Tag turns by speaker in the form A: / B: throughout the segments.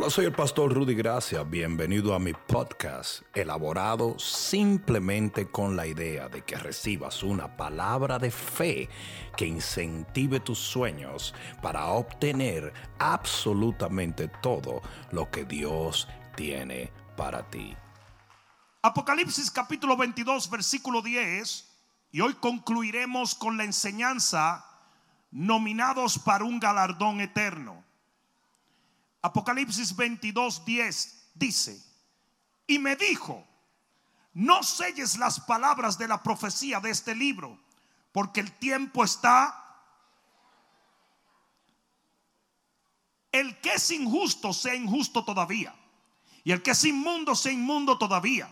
A: Hola, soy el pastor Rudy Gracia. Bienvenido a mi podcast, elaborado simplemente con la idea de que recibas una palabra de fe que incentive tus sueños para obtener absolutamente todo lo que Dios tiene para ti.
B: Apocalipsis capítulo 22, versículo 10. Y hoy concluiremos con la enseñanza nominados para un galardón eterno. Apocalipsis 22, 10 dice, y me dijo, no selles las palabras de la profecía de este libro, porque el tiempo está... El que es injusto sea injusto todavía, y el que es inmundo sea inmundo todavía.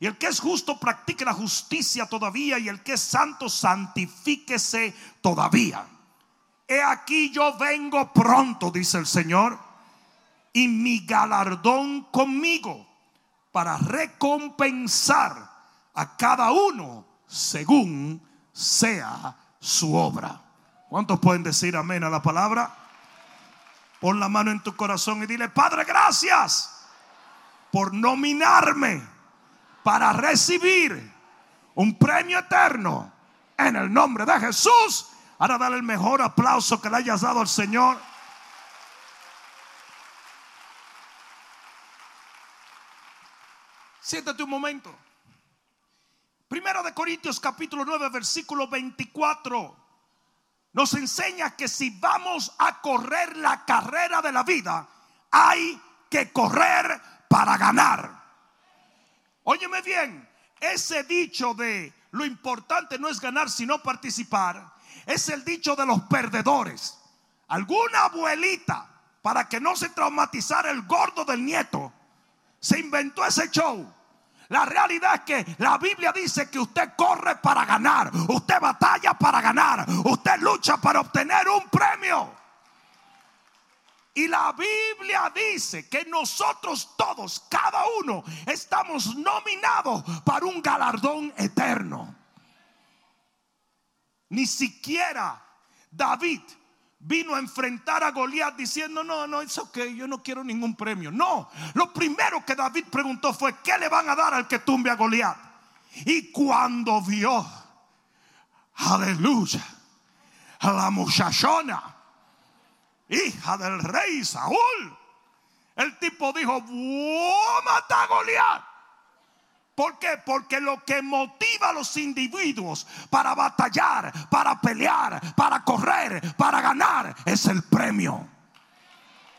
B: Y el que es justo practique la justicia todavía. Y el que es santo santifíquese todavía. He aquí yo vengo pronto, dice el Señor. Y mi galardón conmigo para recompensar a cada uno según sea su obra. ¿Cuántos pueden decir amén a la palabra? Pon la mano en tu corazón y dile, Padre, gracias por nominarme para recibir un premio eterno en el nombre de Jesús. Ahora dale el mejor aplauso que le hayas dado al Señor. Siéntate un momento. Primero de Corintios capítulo 9 versículo 24 nos enseña que si vamos a correr la carrera de la vida, hay que correr para ganar. Óyeme bien, ese dicho de lo importante no es ganar sino participar, es el dicho de los perdedores. Alguna abuelita, para que no se traumatizara el gordo del nieto, se inventó ese show. La realidad es que la Biblia dice que usted corre para ganar, usted batalla para ganar, usted lucha para obtener un premio. Y la Biblia dice que nosotros todos, cada uno, estamos nominados para un galardón eterno. Ni siquiera David vino a enfrentar a Goliat diciendo, no, no, es ok, yo no quiero ningún premio. No, lo primero que David preguntó fue, ¿qué le van a dar al que tumbe a Goliat? Y cuando vio, aleluya, a la muchachona, hija del rey Saúl. El tipo dijo, voy a matar a Goliat. ¿Por qué? Porque lo que motiva a los individuos para batallar, para pelear, para correr, para ganar, es el premio.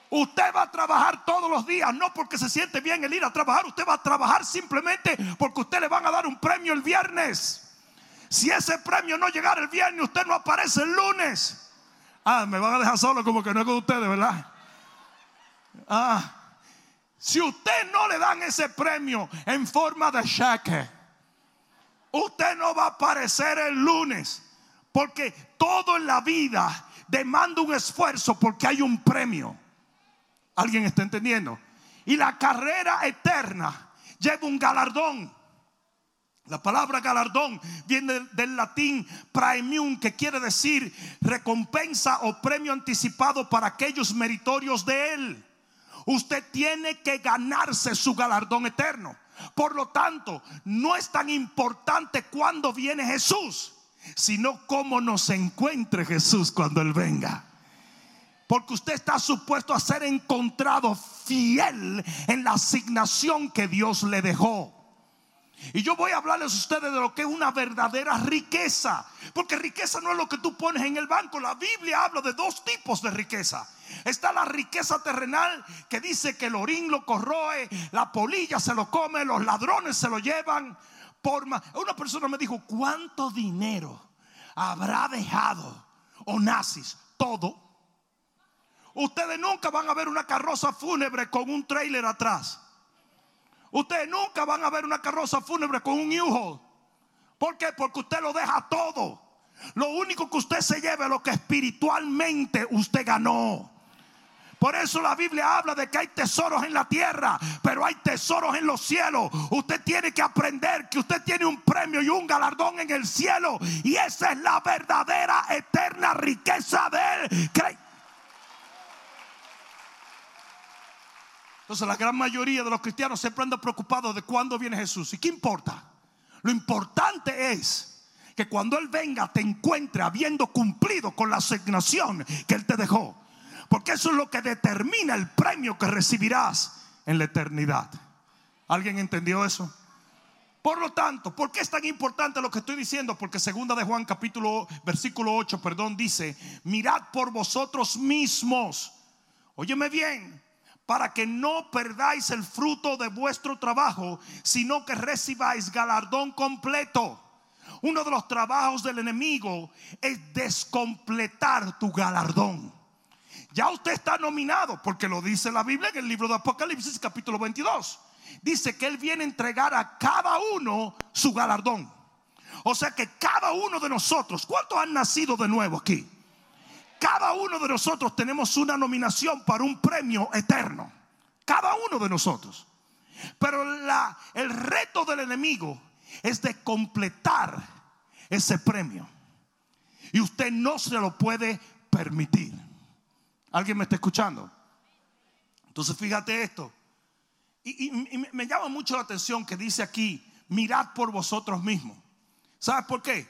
B: Usted va a trabajar todos los días, no porque se siente bien el ir a trabajar, usted va a trabajar simplemente porque usted le van a dar un premio el viernes. Si ese premio no llegara el viernes, usted no aparece el lunes. Ah, me van a dejar solo como que no es con ustedes, ¿verdad? Ah, si usted no le dan ese premio en forma de cheque, usted no va a aparecer el lunes. Porque todo en la vida demanda un esfuerzo porque hay un premio. ¿Alguien está entendiendo? Y la carrera eterna lleva un galardón. La palabra galardón viene del latín praemium, que quiere decir recompensa o premio anticipado para aquellos meritorios de él. Usted tiene que ganarse su galardón eterno. Por lo tanto, no es tan importante cuándo viene Jesús, sino cómo nos encuentre Jesús cuando Él venga. Porque usted está supuesto a ser encontrado fiel en la asignación que Dios le dejó. Y yo voy a hablarles a ustedes de lo que es una verdadera riqueza. Porque riqueza no es lo que tú pones en el banco. La Biblia habla de dos tipos de riqueza. Está la riqueza terrenal que dice que el orín lo corroe, la polilla se lo come, los ladrones se lo llevan. Una persona me dijo, ¿cuánto dinero habrá dejado Onassis? Todo. Ustedes nunca van a ver una carroza fúnebre con un trailer atrás. Ustedes nunca van a ver una carroza fúnebre con un U-Haul. ¿Por qué? Porque usted lo deja todo. Lo único que usted se lleva es lo que espiritualmente usted ganó. Por eso la Biblia habla de que hay tesoros en la tierra, pero hay tesoros en los cielos. Usted tiene que aprender que usted tiene un premio y un galardón en el cielo. Y esa es la verdadera, eterna riqueza de él. Entonces la gran mayoría de los cristianos siempre andan preocupados de cuándo viene Jesús. ¿Y qué importa? Lo importante es que cuando Él venga te encuentre habiendo cumplido con la asignación que Él te dejó. Porque eso es lo que determina el premio que recibirás en la eternidad. ¿Alguien entendió eso? Por lo tanto, ¿por qué es tan importante lo que estoy diciendo? Porque segunda de Juan capítulo versículo 8, perdón, dice, mirad por vosotros mismos. Óyeme bien, para que no perdáis el fruto de vuestro trabajo, sino que recibáis galardón completo. Uno de los trabajos del enemigo es descompletar tu galardón. Ya usted está nominado, porque lo dice la Biblia en el libro de Apocalipsis capítulo 22. Dice que Él viene a entregar a cada uno su galardón. O sea que cada uno de nosotros, ¿cuántos han nacido de nuevo aquí? Cada uno de nosotros tenemos una nominación para un premio eterno. Cada uno de nosotros. Pero el reto del enemigo es de completar ese premio. Y usted no se lo puede permitir. ¿Alguien me está escuchando? Entonces fíjate esto. Y, me llama mucho la atención que dice aquí, mirad por vosotros mismos. ¿Sabes por qué?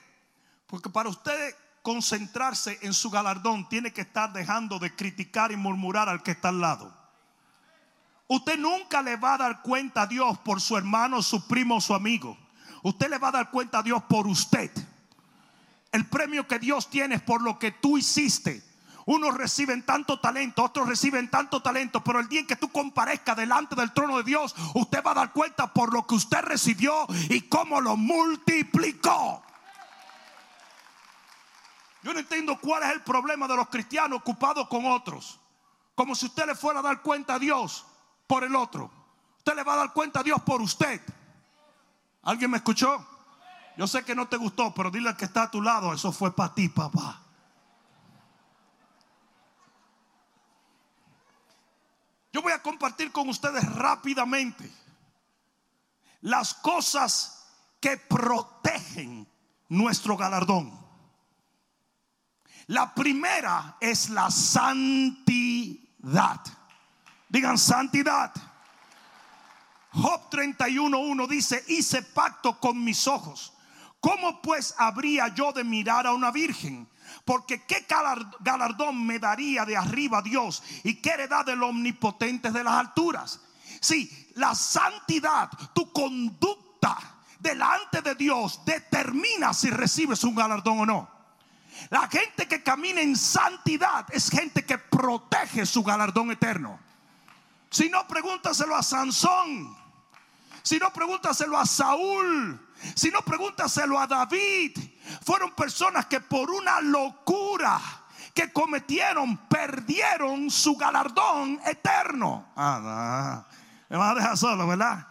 B: Porque para usted concentrarse en su galardón tiene que estar dejando de criticar y murmurar al que está al lado. Usted nunca le va a dar cuenta a Dios por su hermano, su primo su amigo. Usted le va a dar cuenta a Dios por usted. El premio que Dios tiene es por lo que tú hiciste. Unos reciben tanto talento, otros reciben tanto talento, pero el día en que tú comparezcas delante del trono de Dios, usted va a dar cuenta por lo que usted recibió y cómo lo multiplicó. Yo no entiendo cuál es el problema de los cristianos ocupados con otros. Como si usted le fuera a dar cuenta a Dios por el otro. Usted le va a dar cuenta a Dios por usted. ¿Alguien me escuchó? Yo sé que no te gustó, pero dile al que está a tu lado, eso fue para ti, papá. Yo voy a compartir con ustedes rápidamente las cosas que protegen nuestro galardón. La primera es la santidad. Digan santidad. Job 31.1 dice, hice pacto con mis ojos. ¿Cómo pues habría yo de mirar a una virgen? Porque qué galardón me daría de arriba Dios y qué heredad del omnipotente de las alturas. Sí, la santidad, tu conducta delante de Dios determina si recibes un galardón o no. La gente que camina en santidad es gente que protege su galardón eterno. Si no, pregúntaselo a Sansón. Si no, pregúntaselo a Saúl. Si no, pregúntaselo a David. Fueron personas que por una locura que cometieron perdieron su galardón eterno. Ah, Me va a dejar solo, ¿verdad?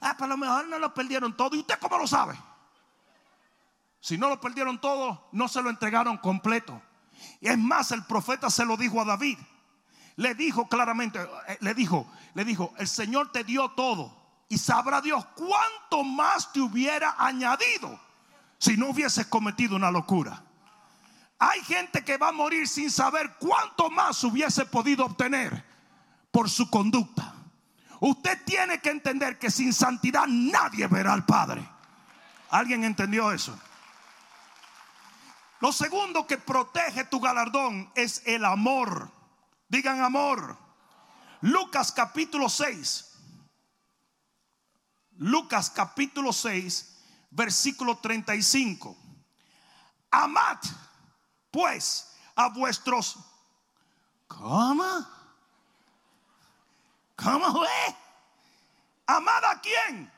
B: Ah, pero a lo mejor no lo perdieron todo. ¿Y usted cómo lo sabe? Si no lo perdieron todo, no se lo entregaron completo. Y es más, el profeta se lo dijo a David. Le dijo claramente, eh, le dijo, le dijo, el Señor te dio todo. Y sabrá Dios cuánto más te hubiera añadido si no hubieses cometido una locura. Hay gente que va a morir sin saber cuánto más hubiese podido obtener por su conducta. Usted tiene que entender que sin santidad nadie verá al Padre. ¿Alguien entendió eso? Lo segundo que protege tu galardón es el amor. Digan amor. Lucas capítulo 6. Lucas capítulo 6 versículo 35. Amad, pues, a vuestros... ¿Cómo? ¿Cómo fue? ¿Amad a quién?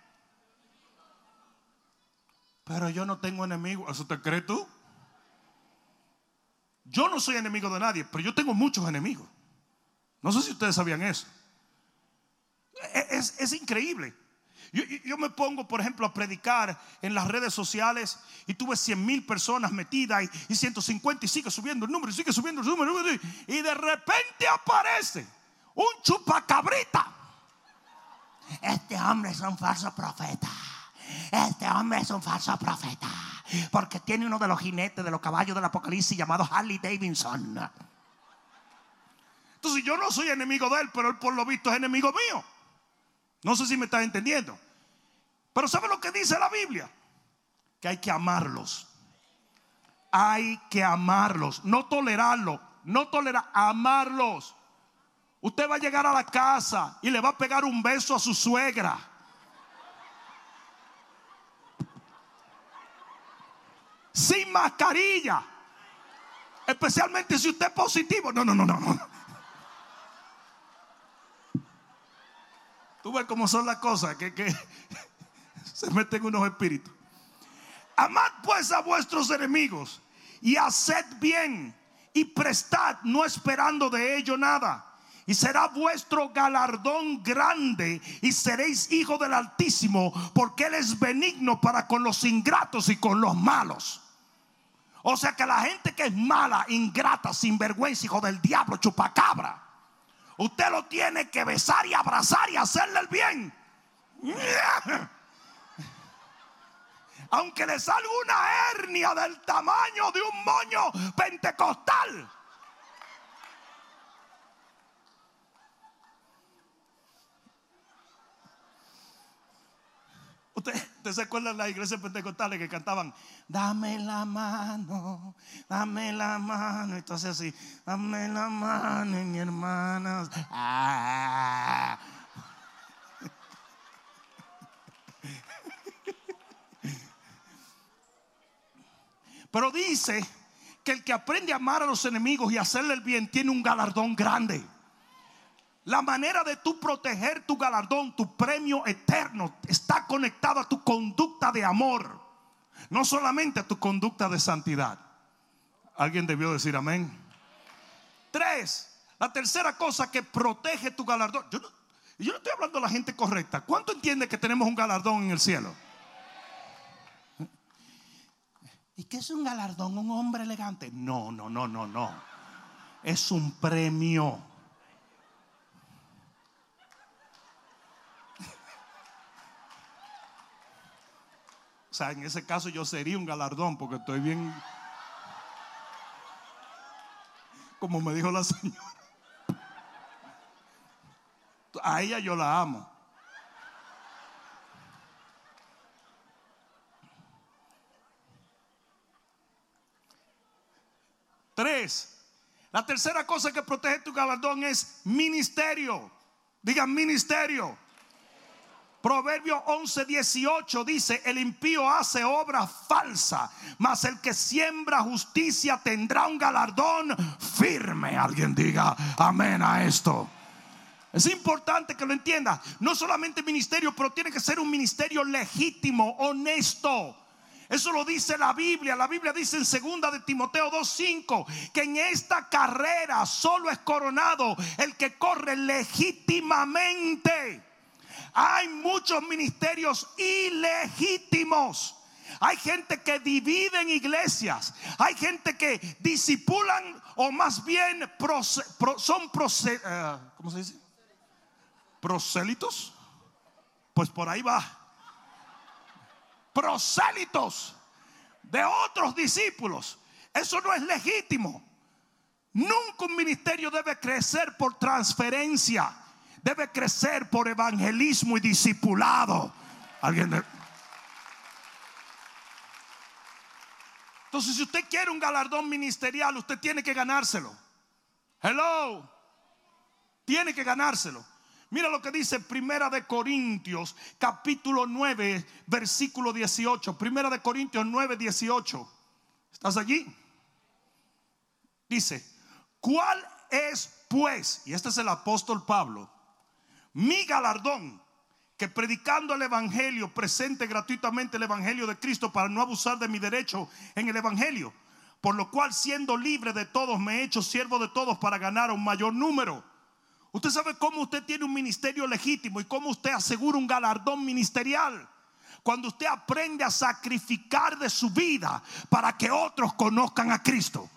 B: Pero yo no tengo enemigo. ¿Eso te crees tú? Yo no soy enemigo de nadie, pero yo tengo muchos enemigos. No sé si ustedes sabían eso. Es, es increíble. Yo, me pongo, por ejemplo, a predicar en las redes sociales y tuve 100 mil personas metidas y, 150 y sigue subiendo el número y sigue subiendo el número. Y de repente aparece un chupacabrita. Este hombre es un falso profeta. Este hombre es un falso profeta. Porque tiene uno de los jinetes de los caballos del Apocalipsis llamado Harley Davidson. Entonces yo no soy enemigo de él, pero él por lo visto es enemigo mío. No sé si me estás entendiendo. Pero ¿sabe lo que dice la Biblia? Que hay que amarlos. Hay que amarlos, no tolerarlos, no tolerar, amarlos. Usted va a llegar a la casa y le va a pegar un beso a su suegra. Sin mascarilla. Especialmente si usted es positivo. No, no, no, no. Tú ves cómo son las cosas que, que se meten unos espíritus. Amad pues a vuestros enemigos y haced bien y prestad no esperando de ello nada. Y será vuestro galardón grande y seréis hijos del Altísimo porque Él es benigno para con los ingratos y con los malos. O sea que la gente que es mala, ingrata, sinvergüenza, hijo del diablo, chupacabra Usted lo tiene que besar y abrazar y hacerle el bien. Aunque le salga una hernia del tamaño de un moño pentecostal. ¿Usted, se acuerda de las iglesias pentecostales que cantaban? Dame la mano, dame la mano. Entonces así, dame la mano, mi hermana. Pero dice que el que aprende a amar a los enemigos y hacerle el bien tiene un galardón grande. La manera de tú proteger tu galardón, tu premio eterno, está conectado a tu conducta de amor, no solamente a tu conducta de santidad. Alguien debió decir amén. Tres, la tercera cosa que protege tu galardón. Yo no, estoy hablando de la gente correcta. ¿Cuánto entiende que tenemos un galardón en el cielo? ¿Y qué es un galardón? ¿Un hombre elegante? No, no, no, no, no. Es un premio. En ese caso yo sería un galardón porque estoy bien, como me dijo la señora. A ella yo la amo. Tres. La tercera cosa que protege tu galardón es ministerio. Digan ministerio. Proverbio 11, 18 dice, el impío hace obra falsa, mas el que siembra justicia tendrá un galardón firme. Alguien diga amén a esto. Es importante que lo entienda. No solamente ministerio, pero tiene que ser un ministerio legítimo, honesto. Eso lo dice la Biblia. La Biblia dice en segunda de Timoteo 2:5 que en esta carrera solo es coronado el que corre legítimamente. Hay muchos ministerios ilegítimos. Hay gente que divide en iglesias. Hay gente que disipulan o más bien son eh, ¿cómo se dice? Prosélitos. Pues por ahí va. Prosélitos de otros discípulos. Eso no es legítimo. Nunca un ministerio debe crecer por transferencia debe crecer por evangelismo y discipulado. Alguien Entonces, si usted quiere un galardón ministerial, usted tiene que ganárselo. Hello. Tiene que ganárselo. Mira lo que dice Primera de Corintios, capítulo 9, versículo 18. Primera de Corintios 9, 18. ¿Estás allí? Dice, ¿cuál es pues? Y este es el apóstol Pablo mi galardón, que predicando el Evangelio presente gratuitamente el Evangelio de Cristo para no abusar de mi derecho en el Evangelio. Por lo cual siendo libre de todos me he hecho siervo de todos para ganar un mayor número. Usted sabe cómo usted tiene un ministerio legítimo y cómo usted asegura un galardón ministerial. Cuando usted aprende a sacrificar de su vida para que otros conozcan a Cristo.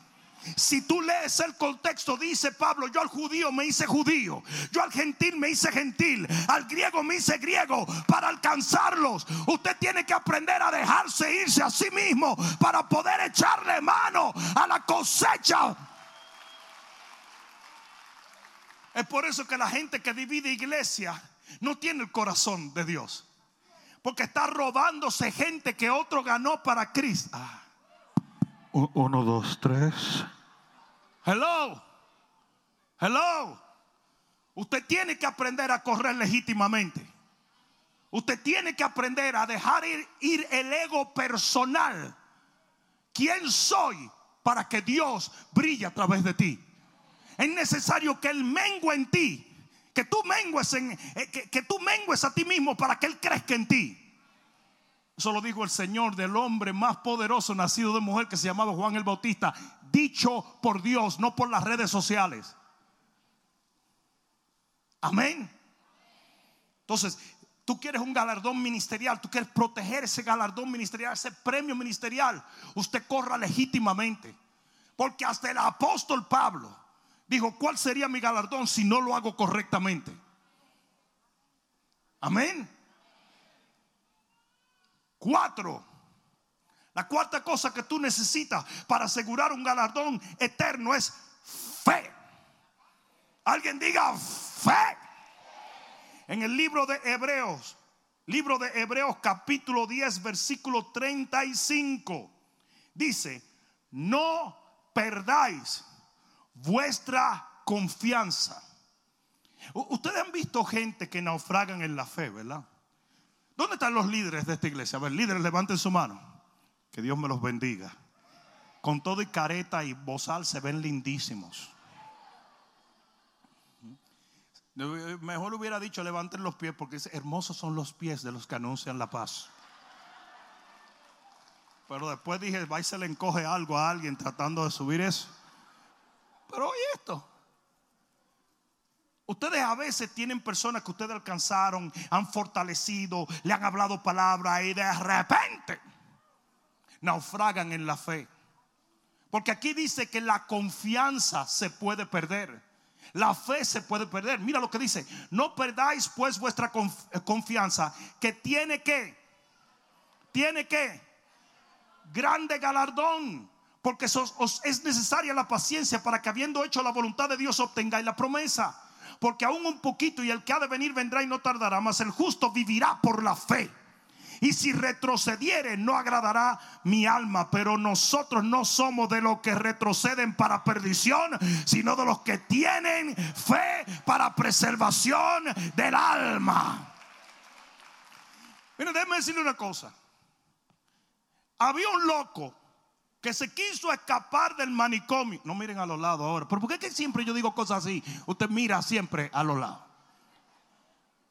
B: Si tú lees el contexto, dice Pablo, yo al judío me hice judío, yo al gentil me hice gentil, al griego me hice griego para alcanzarlos. Usted tiene que aprender a dejarse irse a sí mismo para poder echarle mano a la cosecha. Es por eso que la gente que divide iglesia no tiene el corazón de Dios. Porque está robándose gente que otro ganó para Cristo. Ah.
C: Uno, dos, tres.
B: Hello. Hello. Usted tiene que aprender a correr legítimamente. Usted tiene que aprender a dejar ir, el ego personal. ¿Quién soy para que Dios brille a través de ti? Es necesario que Él mengue en ti. Que tú mengues, en, eh, que tú mengues a ti mismo para que Él crezca en ti. Eso lo dijo el Señor del hombre más poderoso nacido de mujer que se llamaba Juan el Bautista. Dicho por Dios, no por las redes sociales. Amén. Entonces, tú quieres un galardón ministerial, tú quieres proteger ese galardón ministerial, ese premio ministerial. Usted corra legítimamente. Porque hasta el apóstol Pablo dijo, ¿cuál sería mi galardón si no lo hago correctamente? Amén. Cuatro. La cuarta cosa que tú necesitas para asegurar un galardón eterno es fe. Alguien diga fe. En el libro de Hebreos, libro de Hebreos capítulo 10, versículo 35, dice, no perdáis vuestra confianza. Ustedes han visto gente que naufragan en la fe, ¿verdad? ¿Dónde están los líderes de esta iglesia? A ver, líderes, levanten su mano. Que Dios me los bendiga. Con todo y careta y bozal se ven lindísimos. Mejor hubiera dicho levanten los pies porque hermosos son los pies de los que anuncian la paz. Pero después dije, va y se le encoge algo a alguien tratando de subir eso. Pero oye esto. Ustedes a veces tienen personas que ustedes alcanzaron, han fortalecido, le han hablado palabras y de repente naufragan en la fe. Porque aquí dice que la confianza se puede perder. La fe se puede perder. Mira lo que dice. No perdáis pues vuestra confianza que tiene que, tiene que, grande galardón. Porque es necesaria la paciencia para que habiendo hecho la voluntad de Dios obtengáis la promesa porque aún un poquito y el que ha de venir vendrá y no tardará, mas el justo vivirá por la fe. Y si retrocediere, no agradará mi alma. Pero nosotros no somos de los que retroceden para perdición, sino de los que tienen fe para preservación del alma. Miren, déjenme decirle una cosa. Había un loco que se quiso escapar del manicomio. No miren a los lados ahora. Pero ¿por qué que siempre yo digo cosas así? Usted mira siempre a los lados.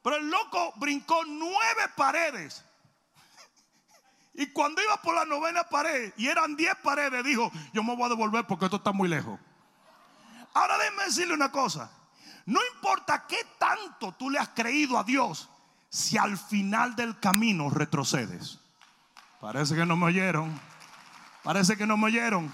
B: Pero el loco brincó nueve paredes. Y cuando iba por la novena pared y eran diez paredes, dijo, yo me voy a devolver porque esto está muy lejos. Ahora déjeme decirle una cosa. No importa qué tanto tú le has creído a Dios, si al final del camino retrocedes. Parece que no me oyeron. Parece que no me oyeron.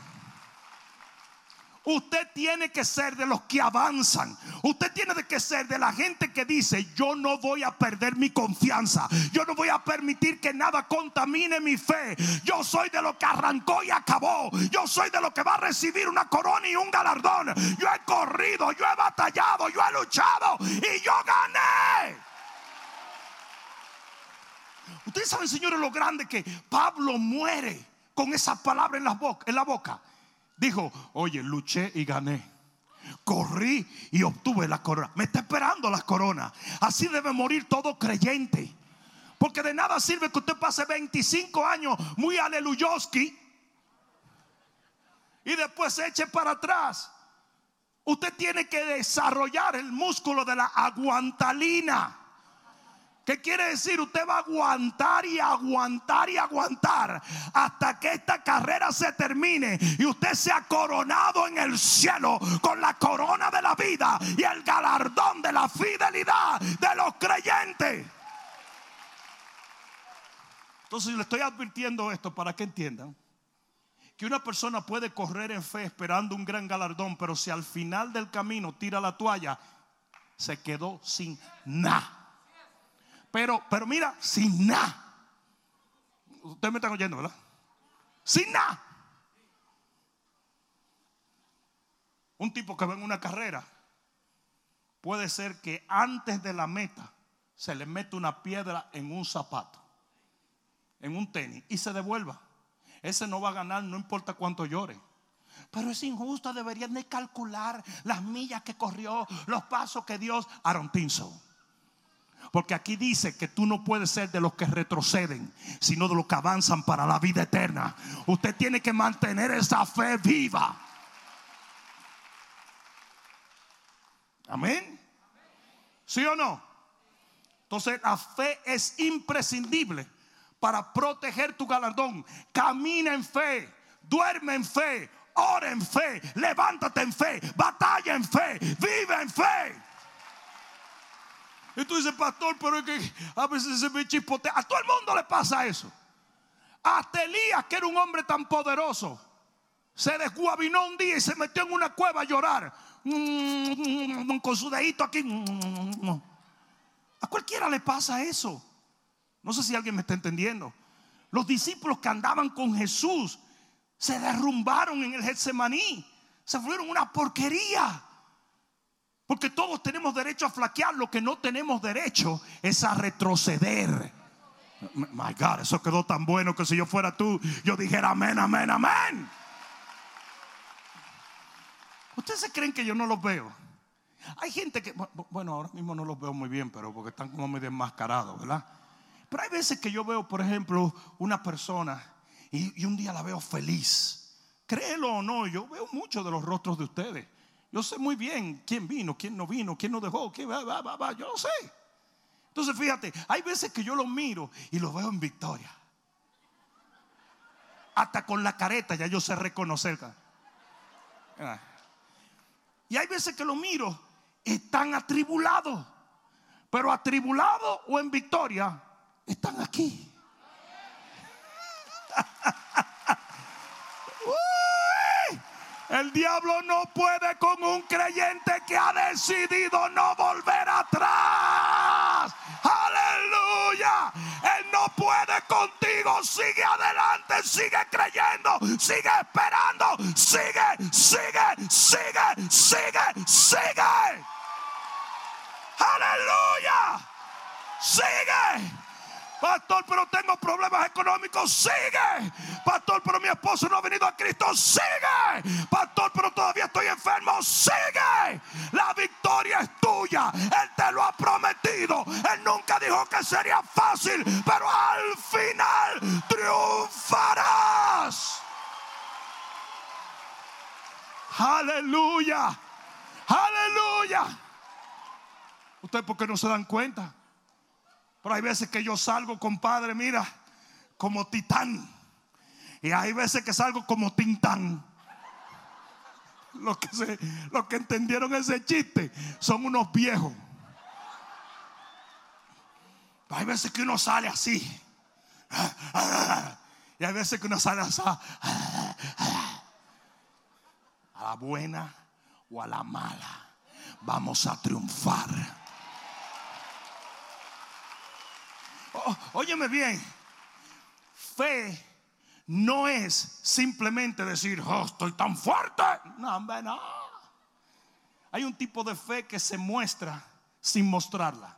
B: Usted tiene que ser de los que avanzan. Usted tiene que ser de la gente que dice, yo no voy a perder mi confianza. Yo no voy a permitir que nada contamine mi fe. Yo soy de lo que arrancó y acabó. Yo soy de lo que va a recibir una corona y un galardón. Yo he corrido, yo he batallado, yo he luchado y yo gané. Ustedes saben, señores, lo grande que Pablo muere con esa palabra en la boca. En la boca. Dijo, oye, luché y gané. Corrí y obtuve la corona. Me está esperando la corona. Así debe morir todo creyente. Porque de nada sirve que usted pase 25 años muy aleluyoski y después se eche para atrás. Usted tiene que desarrollar el músculo de la aguantalina. ¿Qué quiere decir? Usted va a aguantar y aguantar y aguantar hasta que esta carrera se termine y usted sea coronado en el cielo con la corona de la vida y el galardón de la fidelidad de los creyentes. Entonces le estoy advirtiendo esto para que entiendan que una persona puede correr en fe esperando un gran galardón, pero si al final del camino tira la toalla, se quedó sin nada. Pero, pero mira, sin nada. Ustedes me están oyendo, ¿verdad? Sin nada. Un tipo que va en una carrera puede ser que antes de la meta se le mete una piedra en un zapato, en un tenis y se devuelva. Ese no va a ganar, no importa cuánto llore. Pero es injusto, deberían de calcular las millas que corrió, los pasos que Dios. Aaron. Porque aquí dice que tú no puedes ser de los que retroceden, sino de los que avanzan para la vida eterna. Usted tiene que mantener esa fe viva. Amén. ¿Sí o no? Entonces la fe es imprescindible para proteger tu galardón. Camina en fe, duerme en fe, ora en fe, levántate en fe, batalla en fe, vive en fe. Y tú dices, pastor, pero es que a veces se me chispotea. A todo el mundo le pasa eso. Hasta Elías, que era un hombre tan poderoso, se desguabinó un día y se metió en una cueva a llorar. Con su dedito aquí. A cualquiera le pasa eso. No sé si alguien me está entendiendo. Los discípulos que andaban con Jesús se derrumbaron en el Getsemaní. Se fueron una porquería. Porque todos tenemos derecho a flaquear. Lo que no tenemos derecho es a retroceder. My God, eso quedó tan bueno que si yo fuera tú, yo dijera amén, amén, amén. Ustedes se creen que yo no los veo. Hay gente que, bueno, ahora mismo no los veo muy bien, pero porque están como medio enmascarados, ¿verdad? Pero hay veces que yo veo, por ejemplo, una persona y, un día la veo feliz. Créelo o no, yo veo muchos de los rostros de ustedes. Yo sé muy bien quién vino, quién no vino, quién no dejó, quién va, va, va, yo lo sé. Entonces fíjate, hay veces que yo los miro y los veo en victoria. Hasta con la careta ya yo sé reconocer. Ah. Y hay veces que los miro, están atribulados. Pero atribulados o en victoria, están aquí. El diablo no puede con un creyente que ha decidido no volver atrás. Aleluya. Él no puede contigo. Sigue adelante, sigue creyendo, sigue esperando, sigue, sigue, sigue, sigue, sigue. Aleluya. Sigue. Pastor, pero tengo problemas económicos. Sigue. Pastor, pero mi esposo no ha venido a Cristo. Sigue. Pastor, pero todavía estoy enfermo. Sigue. La victoria es tuya. Él te lo ha prometido. Él nunca dijo que sería fácil, pero al final triunfarás. Aleluya. Aleluya. ¿Ustedes por qué no se dan cuenta? Pero hay veces que yo salgo, compadre, mira, como titán. Y hay veces que salgo como tintán. Los que, los que entendieron ese chiste son unos viejos. Hay veces que uno sale así. Y hay veces que uno sale así. A la buena o a la mala. Vamos a triunfar. Oh, óyeme bien, fe no es simplemente decir, oh, estoy tan fuerte. No, hombre, no. Hay un tipo de fe que se muestra sin mostrarla.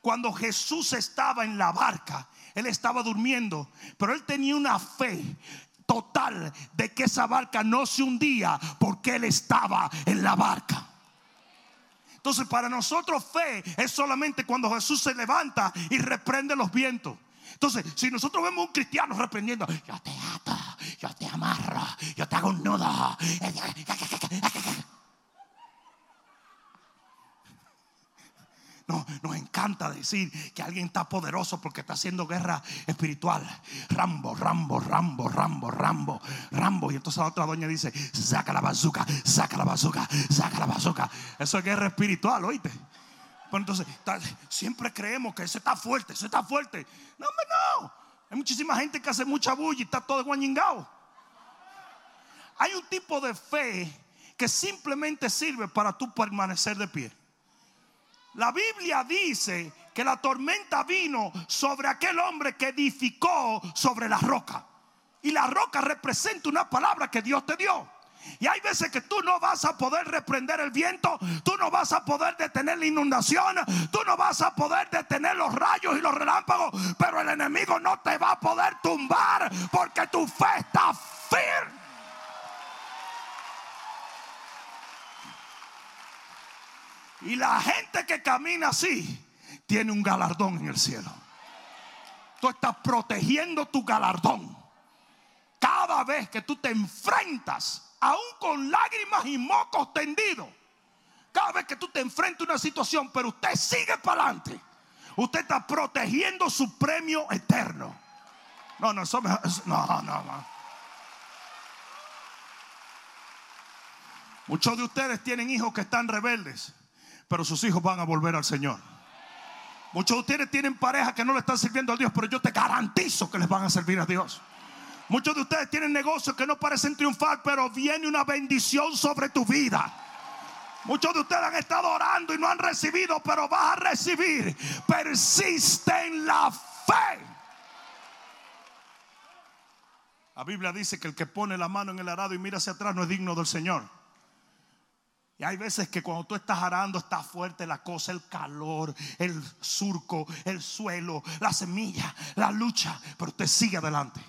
B: Cuando Jesús estaba en la barca, él estaba durmiendo, pero él tenía una fe total de que esa barca no se hundía porque él estaba en la barca. Entonces para nosotros fe es solamente cuando Jesús se levanta y reprende los vientos. Entonces, si nosotros vemos un cristiano reprendiendo, yo te ato, yo te amarro, yo te hago un nudo. No, nos encanta decir que alguien está poderoso porque está haciendo guerra espiritual. Rambo, Rambo, Rambo, Rambo, Rambo, Rambo. Y entonces la otra doña dice, saca la bazooka, saca la bazooka, saca la bazooka. Eso es guerra espiritual, oíste. Pero entonces, siempre creemos que ese está fuerte, ese está fuerte. No, no. Hay muchísima gente que hace mucha bulla y está todo guañingado. Hay un tipo de fe que simplemente sirve para tú permanecer de pie. La Biblia dice que la tormenta vino sobre aquel hombre que edificó sobre la roca. Y la roca representa una palabra que Dios te dio. Y hay veces que tú no vas a poder reprender el viento, tú no vas a poder detener la inundación, tú no vas a poder detener los rayos y los relámpagos, pero el enemigo no te va a poder tumbar porque tu fe está firme. Y la gente que camina así tiene un galardón en el cielo. Tú estás protegiendo tu galardón. Cada vez que tú te enfrentas, aún con lágrimas y mocos tendidos, cada vez que tú te enfrentas a una situación, pero usted sigue para adelante, usted está protegiendo su premio eterno. No, no, eso me- no, no, no. Muchos de ustedes tienen hijos que están rebeldes, pero sus hijos van a volver al Señor. Muchos de ustedes tienen parejas que no le están sirviendo a Dios, pero yo te garantizo que les van a servir a Dios. Muchos de ustedes tienen negocios que no parecen triunfar, pero viene una bendición sobre tu vida. Muchos de ustedes han estado orando y no han recibido, pero vas a recibir. Persiste en la fe. La Biblia dice que el que pone la mano en el arado y mira hacia atrás no es digno del Señor. Y hay veces que cuando tú estás arando está fuerte la cosa, el calor, el surco, el suelo, la semilla, la lucha, pero usted sigue adelante.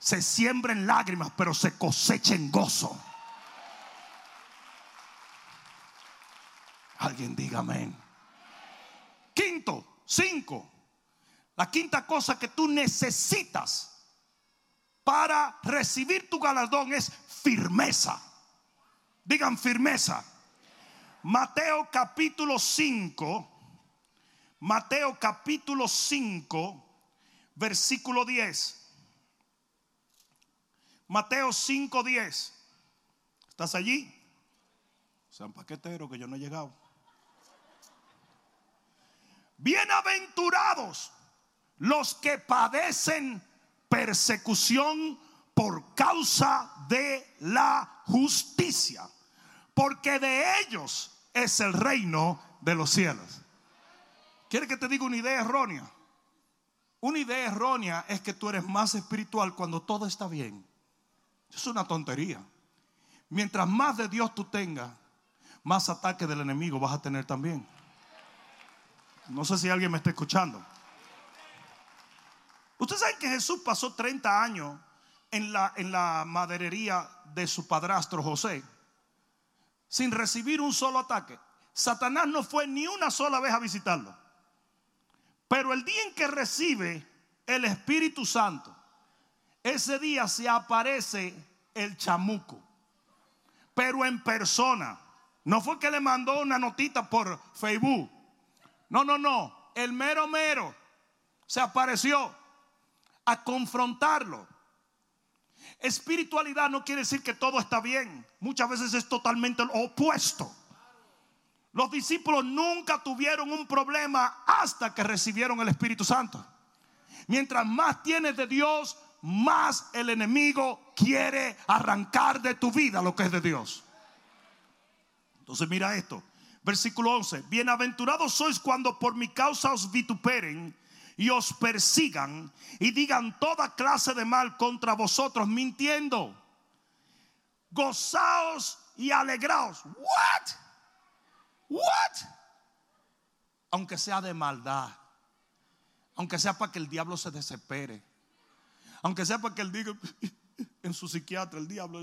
B: Se siembra en lágrimas, pero se cosecha en gozo. Alguien diga amén. Quinto, cinco. La quinta cosa que tú necesitas para recibir tu galardón es firmeza. Digan firmeza. Mateo capítulo 5. Mateo capítulo 5, versículo 10. Mateo 5, 10. ¿Estás allí? San paquetero que yo no he llegado. Bienaventurados los que padecen persecución por causa de la justicia, porque de ellos es el reino de los cielos. ¿Quiere que te diga una idea errónea? Una idea errónea es que tú eres más espiritual cuando todo está bien. Es una tontería. Mientras más de Dios tú tengas, más ataque del enemigo vas a tener también. No sé si alguien me está escuchando. Ustedes saben que Jesús pasó 30 años en la, en la maderería de su padrastro José sin recibir un solo ataque. Satanás no fue ni una sola vez a visitarlo. Pero el día en que recibe el Espíritu Santo, ese día se aparece el chamuco, pero en persona. No fue que le mandó una notita por Facebook. No, no, no. El mero mero se apareció a confrontarlo. Espiritualidad no quiere decir que todo está bien. Muchas veces es totalmente lo opuesto. Los discípulos nunca tuvieron un problema hasta que recibieron el Espíritu Santo. Mientras más tienes de Dios, más el enemigo quiere arrancar de tu vida lo que es de Dios. Entonces mira esto, versículo 11, bienaventurados sois cuando por mi causa os vituperen y os persigan y digan toda clase de mal contra vosotros mintiendo. Gozaos y alegraos. What? What? Aunque sea de maldad. Aunque sea para que el diablo se desespere. Aunque sea para que él diga en su psiquiatra el diablo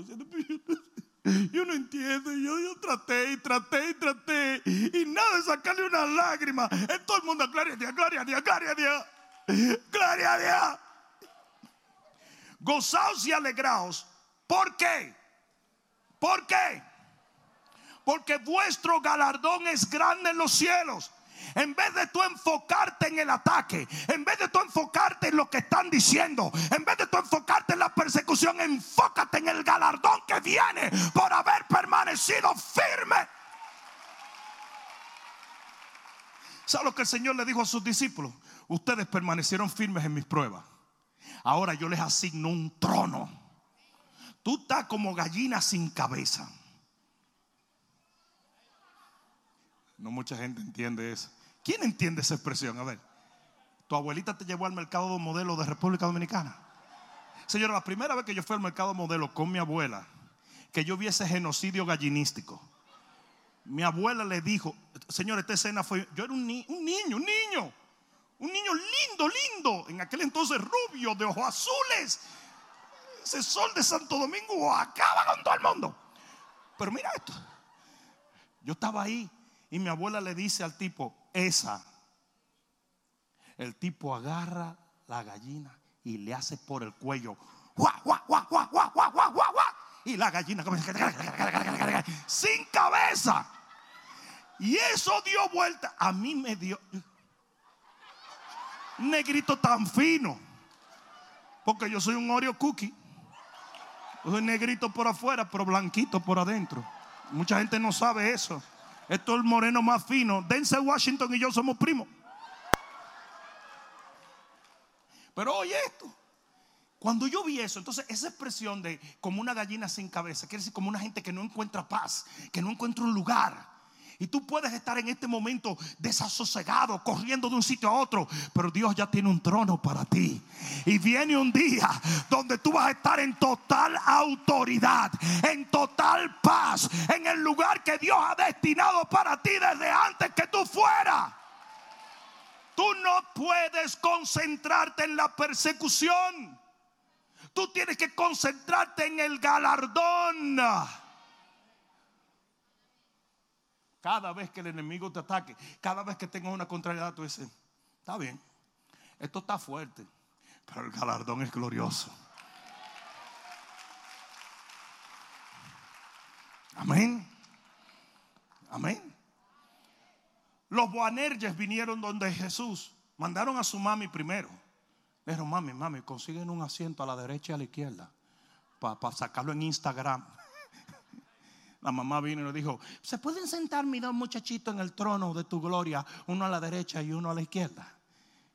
B: yo no entiendo, yo, yo traté y traté y traté y nada de sacarle una lágrima. En todo el mundo, gloria a Dios, gloria a Dios, gloria a Dios, gloria a Dios. Gozaos y alegraos. ¿Por qué? ¿Por qué? Porque vuestro galardón es grande en los cielos. En vez de tú enfocarte en el ataque, en vez de tú enfocarte en lo que están diciendo, en vez de tú enfocarte en la persecución, enfócate en el galardón que viene por haber permanecido firme. ¿Sabes lo que el Señor le dijo a sus discípulos? Ustedes permanecieron firmes en mis pruebas. Ahora yo les asigno un trono. Tú estás como gallina sin cabeza. No mucha gente entiende eso. ¿Quién entiende esa expresión? A ver, tu abuelita te llevó al mercado modelo de República Dominicana. Señora, la primera vez que yo fui al mercado modelo con mi abuela, que yo viese genocidio gallinístico. Mi abuela le dijo, señor, esta escena fue, yo era un, ni- un niño, un niño, un niño lindo, lindo, en aquel entonces rubio, de ojos azules. Ese sol de Santo Domingo acaba con todo el mundo. Pero mira esto, yo estaba ahí y mi abuela le dice al tipo, esa. El tipo agarra la gallina y le hace por el cuello. ¡Guau, guau, guau, guau, guau, guau, guau, guau! Y la gallina comienza sin cabeza. Y eso dio vuelta. A mí me dio. Negrito tan fino. Porque yo soy un Oreo cookie. Yo soy negrito por afuera, pero blanquito por adentro. Mucha gente no sabe eso. Esto es el moreno más fino. Denzel Washington y yo somos primos. Pero oye esto. Cuando yo vi eso, entonces esa expresión de como una gallina sin cabeza, quiere decir como una gente que no encuentra paz, que no encuentra un lugar. Y tú puedes estar en este momento desasosegado, corriendo de un sitio a otro, pero Dios ya tiene un trono para ti. Y viene un día donde tú vas a estar en total autoridad, en total paz, en el lugar que Dios ha destinado para ti desde antes que tú fueras. Tú no puedes concentrarte en la persecución. Tú tienes que concentrarte en el galardón. Cada vez que el enemigo te ataque, cada vez que tengas una contrariedad, tú dices, está bien, esto está fuerte, pero el galardón es glorioso. Amén. Amén. Los Boanerges vinieron donde Jesús. Mandaron a su mami primero. Le dijeron, mami, mami, consiguen un asiento a la derecha y a la izquierda. Para sacarlo en Instagram. La mamá vino y le dijo, ¿se pueden sentar mis dos muchachitos en el trono de tu gloria? Uno a la derecha y uno a la izquierda.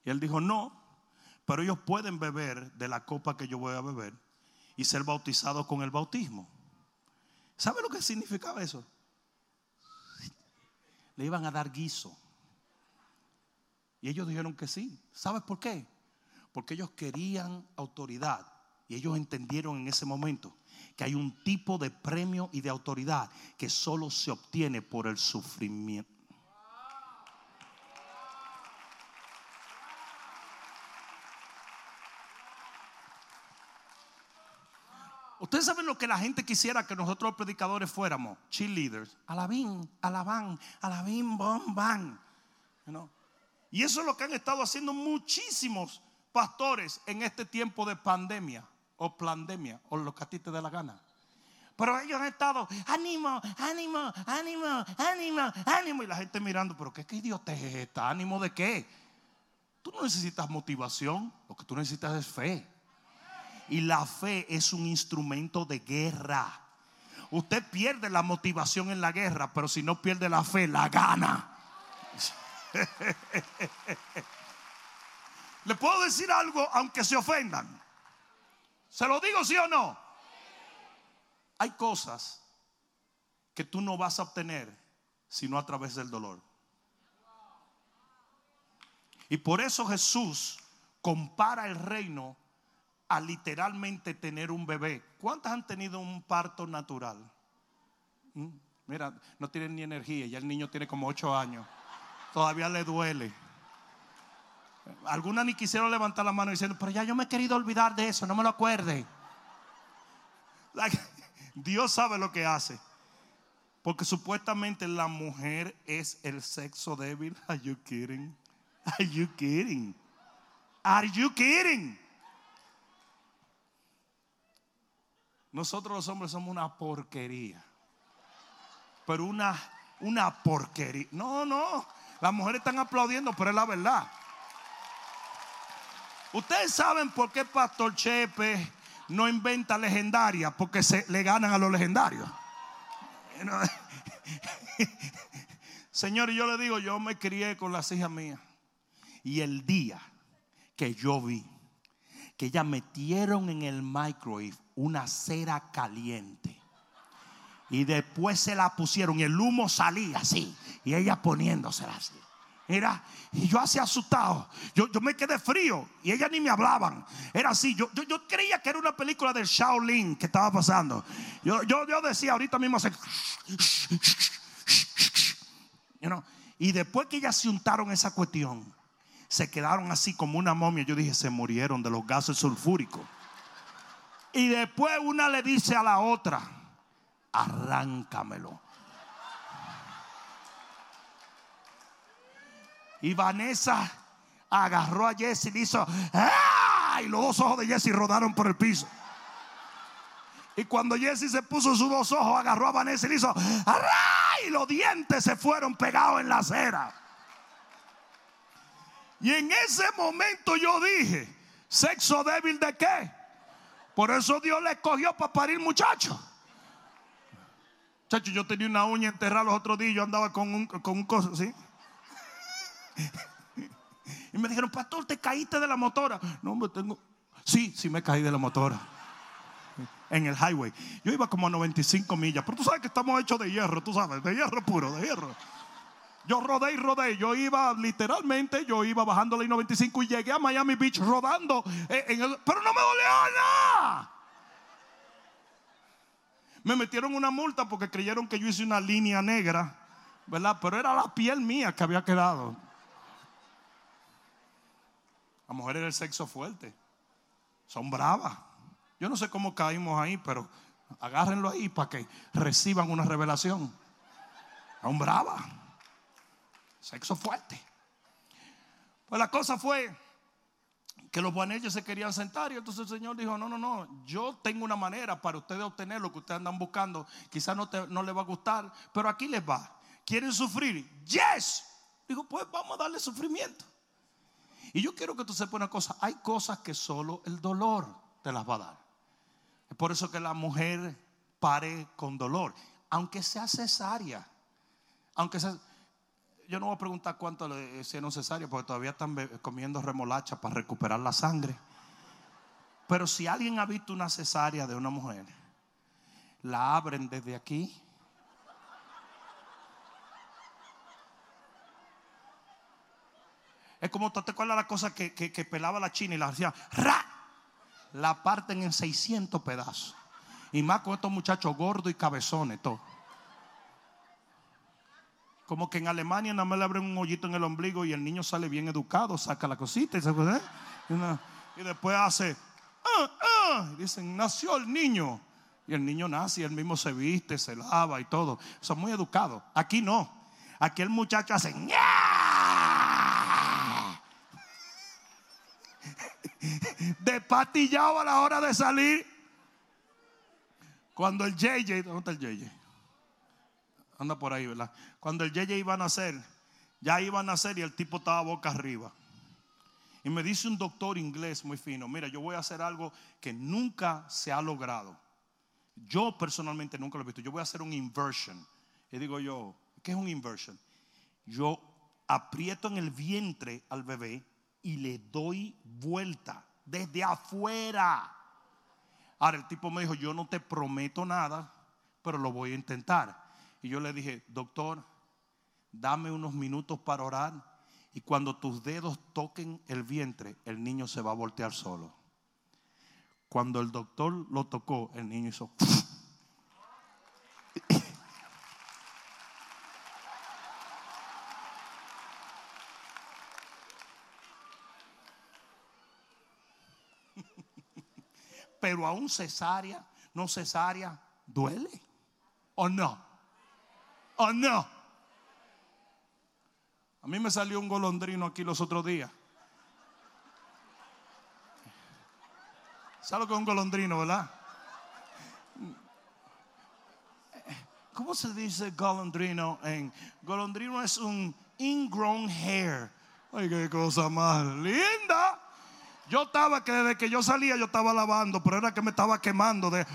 B: Y él dijo, no, pero ellos pueden beber de la copa que yo voy a beber y ser bautizados con el bautismo. ¿Sabe lo que significaba eso? Le iban a dar guiso. Y ellos dijeron que sí. ¿Sabes por qué? Porque ellos querían autoridad. Ellos entendieron en ese momento que hay un tipo de premio y de autoridad que solo se obtiene por el sufrimiento. Ustedes saben lo que la gente quisiera que nosotros predicadores fuéramos, cheerleaders. Alabín, alabán, alabín, bom, bam. You know? Y eso es lo que han estado haciendo muchísimos pastores en este tiempo de pandemia o pandemia o lo que a ti te dé la gana. Pero ellos han estado, ánimo, ánimo, ánimo, ánimo, ánimo. Y la gente mirando, pero qué, qué idiotez es esta, ánimo de qué. Tú no necesitas motivación, lo que tú necesitas es fe. Y la fe es un instrumento de guerra. Usted pierde la motivación en la guerra, pero si no pierde la fe, la gana. Le puedo decir algo aunque se ofendan. ¿Se lo digo sí o no? Hay cosas que tú no vas a obtener sino a través del dolor. Y por eso Jesús compara el reino a literalmente tener un bebé. ¿Cuántas han tenido un parto natural? ¿Mm? Mira, no tienen ni energía, ya el niño tiene como ocho años. Todavía le duele. Algunas ni quisieron levantar la mano diciendo, pero ya yo me he querido olvidar de eso, no me lo acuerde. Dios sabe lo que hace. Porque supuestamente la mujer es el sexo débil. Are you kidding? Are you kidding? Are you kidding? Nosotros los hombres somos una porquería. Pero una, una porquería. No, no. Las mujeres están aplaudiendo, pero es la verdad. Ustedes saben por qué Pastor Chepe no inventa legendaria, porque se le ganan a los legendarios. Señor, yo le digo, yo me crié con las hijas mías. Y el día que yo vi que ellas metieron en el microwave una cera caliente. Y después se la pusieron el humo salía así. Y ella poniéndosela así. Mira, y yo así asustado. Yo, yo me quedé frío y ellas ni me hablaban. Era así. Yo, yo, yo creía que era una película del Shaolin que estaba pasando. Yo, yo, decía ahorita mismo know, y después que ellas se untaron esa cuestión, se quedaron así como una momia. Yo dije, se murieron de los gases sulfúricos. Y después una le dice a la otra, arráncamelo. Y Vanessa agarró a Jesse y le hizo, ¡ah! Y los dos ojos de Jesse rodaron por el piso. Y cuando Jesse se puso sus dos ojos, agarró a Vanessa y le hizo. Y los dientes se fueron pegados en la acera. Y en ese momento yo dije, ¿sexo débil de qué? Por eso Dios le escogió para parir muchachos. Chacho, yo tenía una uña enterrada los otros días. Yo andaba con un, con un coso, ¿sí? Y me dijeron, pastor, te caíste de la motora. No, me tengo. Sí, sí me caí de la motora. En el highway. Yo iba como a 95 millas. Pero tú sabes que estamos hechos de hierro, tú sabes, de hierro puro, de hierro. Yo rodé y rodé. Yo iba literalmente, yo iba bajando la I-95 y llegué a Miami Beach rodando. el- pero no me dolió nada. Me metieron una multa porque creyeron que yo hice una línea negra, ¿verdad? Pero era la piel mía que había quedado. La mujer era el sexo fuerte. Son bravas. Yo no sé cómo caímos ahí, pero agárrenlo ahí para que reciban una revelación. Son bravas. Sexo fuerte. Pues la cosa fue que los buanellos se querían sentar y entonces el Señor dijo, no, no, no, yo tengo una manera para ustedes obtener lo que ustedes andan buscando. Quizás no, te- no les va a gustar, pero aquí les va. ¿Quieren sufrir? Yes. Digo, pues vamos a darle sufrimiento. Y yo quiero que tú sepas una cosa, hay cosas que solo el dolor te las va a dar. Es por eso que la mujer pare con dolor, aunque sea cesárea. Aunque sea, yo no voy a preguntar cuánto le hicieron cesárea porque todavía están comiendo remolacha para recuperar la sangre. Pero si alguien ha visto una cesárea de una mujer, la abren desde aquí. Es como, ¿tú te acuerdas la cosa que, que- pelaba la china y la hacía ¡ra! La parten en 600 pedazos. Y más con estos muchachos gordos y cabezones, todo. Como que en Alemania nada más le abren un hoyito en el ombligo y el niño sale bien educado, saca la cosita y, se, ¿eh? y, después hace, "Ah, ah", dicen, nació el niño. Y el niño nace y él mismo se viste, se lava y todo. Son muy educados. Aquí no. Aquí el muchacho hace, "Ña". Despatillado a la hora de salir. Cuando el JJ, ¿dónde está el JJ? Anda por ahí, ¿verdad? Cuando el JJ iba a nacer, ya iba a nacer y el tipo estaba boca arriba. Y me dice un doctor inglés muy fino, mira, yo voy a hacer algo que nunca se ha logrado. Yo personalmente nunca lo he visto. Yo voy a hacer un inversion. Y digo yo, ¿qué es un inversion? Yo aprieto en el vientre al bebé y le doy vuelta desde afuera. Ahora el tipo me dijo, yo no te prometo nada, pero lo voy a intentar. Y yo le dije, doctor, dame unos minutos para orar y cuando tus dedos toquen el vientre, el niño se va a voltear solo. Cuando el doctor lo tocó, el niño hizo... Pero aún cesárea, no cesárea, duele. ¿O no? ¿O no? A mí me salió un golondrino aquí los otros días. ¿Sabes lo que es un golondrino, verdad? ¿Cómo se dice golondrino? En golondrino es un ingrown hair. Ay, qué cosa más linda. Yo estaba que desde que yo salía yo estaba lavando, pero era que me estaba quemando de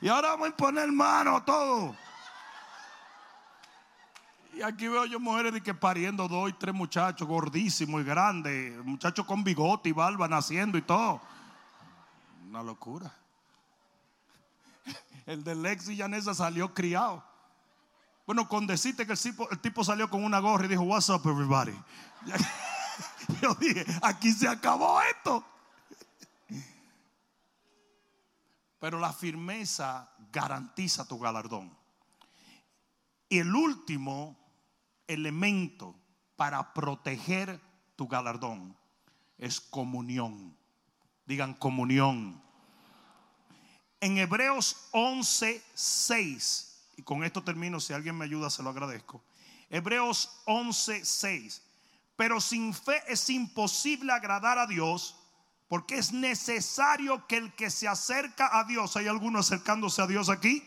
B: Y ahora vamos a poner mano todo. Y aquí veo yo mujeres de que pariendo dos y tres muchachos gordísimos y grandes, muchachos con bigote y barba naciendo y todo. Una locura. El de Lex y Janessa salió criado. Bueno, con decirte que el tipo, salió con una gorra y dijo, What's up, everybody? Yo dije, aquí se acabó esto. Pero la firmeza garantiza tu galardón. Y el último elemento para proteger tu galardón es comunión. Digan comunión. En Hebreos 11, 6, y con esto termino, si alguien me ayuda se lo agradezco. Hebreos 11, 6. Pero sin fe es imposible agradar a Dios porque es necesario que el que se acerca a Dios, ¿hay alguno acercándose a Dios aquí?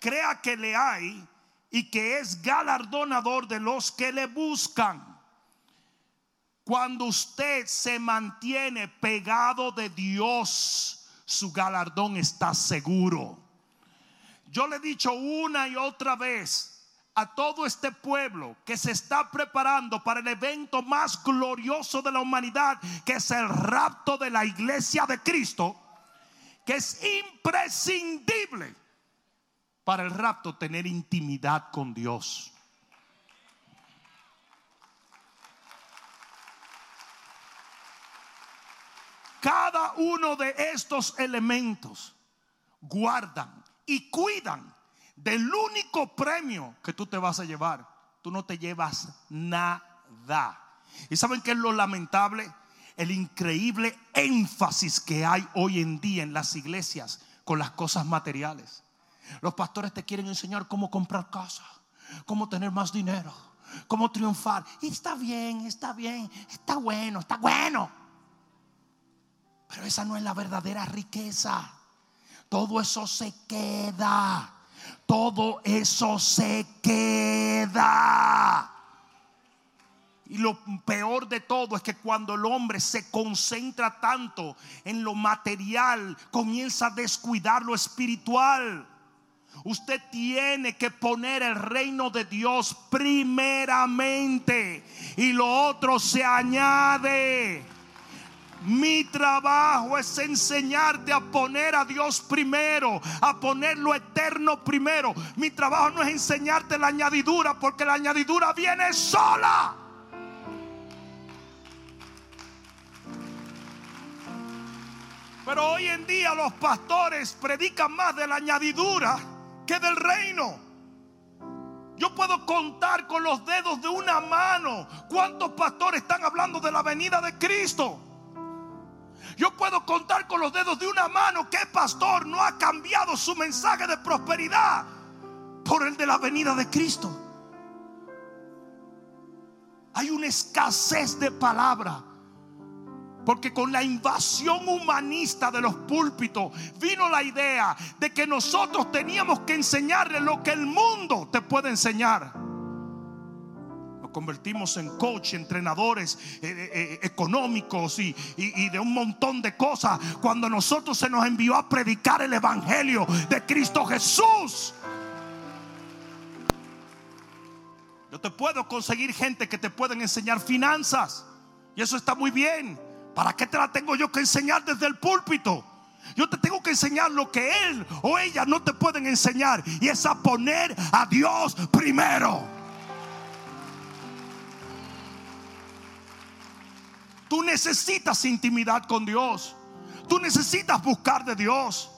B: Crea que le hay y que es galardonador de los que le buscan. Cuando usted se mantiene pegado de Dios, su galardón está seguro. Yo le he dicho una y otra vez, a todo este pueblo que se está preparando para el evento más glorioso de la humanidad, que es el rapto de la iglesia de Cristo, que es imprescindible para el rapto tener intimidad con Dios. Cada uno de estos elementos guardan y cuidan del único premio que tú te vas a llevar, tú no te llevas nada. ¿Y saben qué es lo lamentable? El increíble énfasis que hay hoy en día en las iglesias con las cosas materiales. Los pastores te quieren enseñar cómo comprar casa, cómo tener más dinero, cómo triunfar. Y está bien, está bien, está bueno, está bueno. Pero esa no es la verdadera riqueza. Todo eso se queda todo eso se queda. Y lo peor de todo es que cuando el hombre se concentra tanto en lo material, comienza a descuidar lo espiritual. Usted tiene que poner el reino de Dios primeramente y lo otro se añade. Mi trabajo es enseñarte a poner a Dios primero, a poner lo eterno primero. Mi trabajo no es enseñarte la añadidura, porque la añadidura viene sola. Pero hoy en día los pastores predican más de la añadidura que del reino. Yo puedo contar con los dedos de una mano cuántos pastores están hablando de la venida de Cristo. Yo puedo contar con los dedos de una mano que pastor no ha cambiado su mensaje de prosperidad por el de la venida de Cristo. Hay una escasez de palabra. Porque con la invasión humanista de los púlpitos vino la idea de que nosotros teníamos que enseñarle lo que el mundo te puede enseñar convertimos en coach, entrenadores eh, eh, eh, económicos y, de un montón de cosas. Cuando nosotros se nos envió a predicar el Evangelio de Cristo Jesús. Yo te puedo conseguir gente que te pueden enseñar finanzas. Y eso está muy bien. ¿Para qué te la tengo yo que enseñar desde el púlpito? Yo te tengo que enseñar lo que él o ella no te pueden enseñar. Y es a poner a Dios primero. Tú necesitas intimidad con Dios. Tú necesitas buscar de Dios.